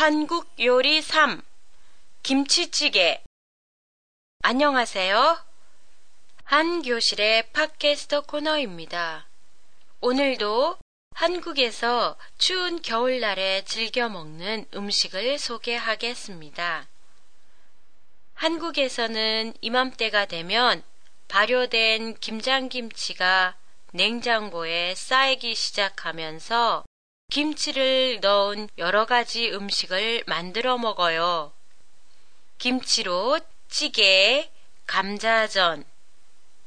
한국 요리 3 김치찌개 안녕하세요. 한 교실의 팟캐스터 코너입니다. 오늘도 한국에서 추운 겨울날에 즐겨 먹는 음식을 소개하겠습니다. 한국에서는 이맘때가 되면 발효된 김장김치가 냉장고에 쌓이기 시작하면서 김치를 넣은 여러 가지 음식을 만들어 먹어요. 김치로 찌개, 감자전,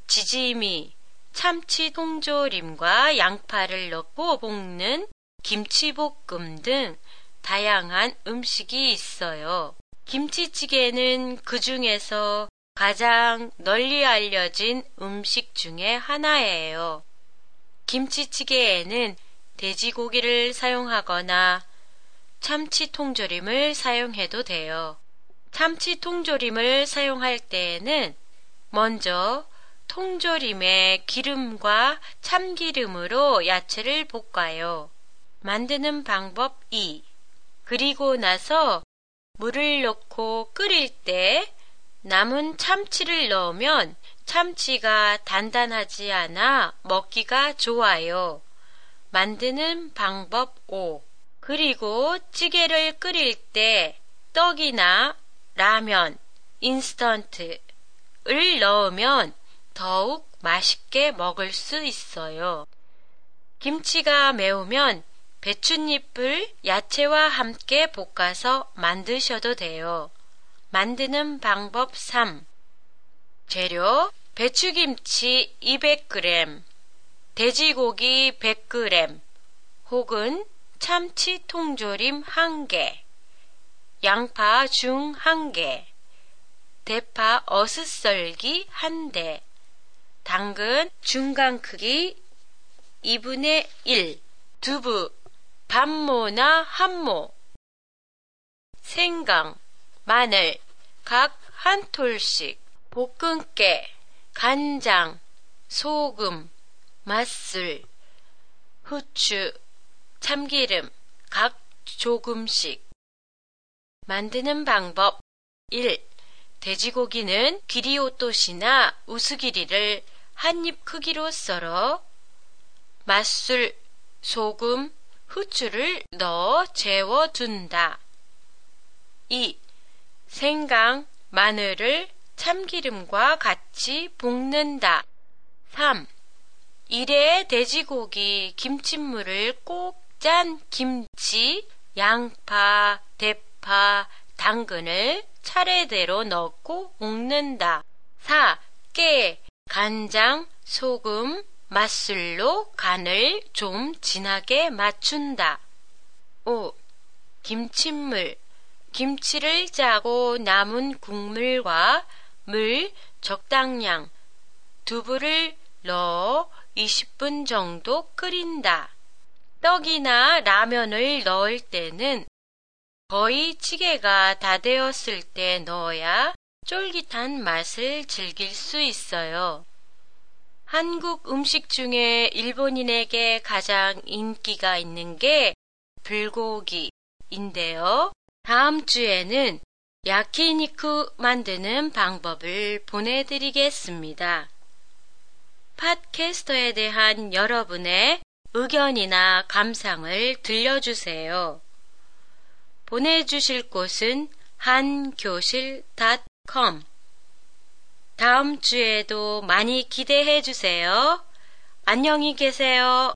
지짐이, 참치 통조림과 양파를 넣고 볶는 김치볶음 등 다양한 음식이 있어요. 김치찌개는 그 중에서 가장 널리 알려진 음식 중에 하나예요. 김치찌개에는 돼지고기를 사용하거나 참치 통조림을 사용해도 돼요. 참치 통조림을 사용할 때에는 먼저 통조림에 기름과 참기름으로 야채를 볶아요. 만드는 방법 2. 그리고 나서 물을 넣고 끓일 때 남은 참치를 넣으면 참치가 단단하지 않아 먹기가 좋아요. 만드는 방법 5. 그리고 찌개를 끓일 때 떡이나 라면, 인스턴트를 넣으면 더욱 맛있게 먹을 수 있어요. 김치가 매우면 배춧잎을 야채와 함께 볶아서 만드셔도 돼요. 만드는 방법 3. 재료 배추김치 200g, 돼지고기 100g 혹은 참치 통조림 1개, 양파 중 1개, 대파 어슷썰기 1대, 당근 중간 크기 2분의 1, 두부 반모나 한모, 생강, 마늘 각 한 톨씩, 볶음깨, 간장, 소금, 맛술, 후추, 참기름 각 조금씩 만드는 방법 1. 돼지고기는 기리오토시나 우스기리를 한 입 크기로 썰어 맛술, 소금, 후추를 넣어 재워둔다. 2. 생강, 마늘을 참기름과 같이 볶는다. 3. 이래 돼지고기 김치물을 꼭 짠 김치, 양파, 대파, 당근을 차례대로 넣고 볶는다. 4. 깨, 간장, 소금, 맛술로 간을 좀 진하게 맞춘다. 5. 김치물. 김치를 짜고 남은 국물과 물 적당량, 두부를 넣어 20분 정도 끓인다. 떡이나 라면을 넣을 때는 거의 찌개가 다 되었을 때 넣어야 쫄깃한 맛을 즐길 수 있어요. 한국 음식 중에 일본인에게 가장 인기가 있는 게 불고기인데요. 다음 주에는 야키니쿠 만드는 방법을 보내드리겠습니다. 팟캐스터에 대한 여러분의 의견이나 감상을 들려주세요. 보내주실 곳은 한교실.com 다음 주에도 많이 기대해 주세요. 안녕히 계세요.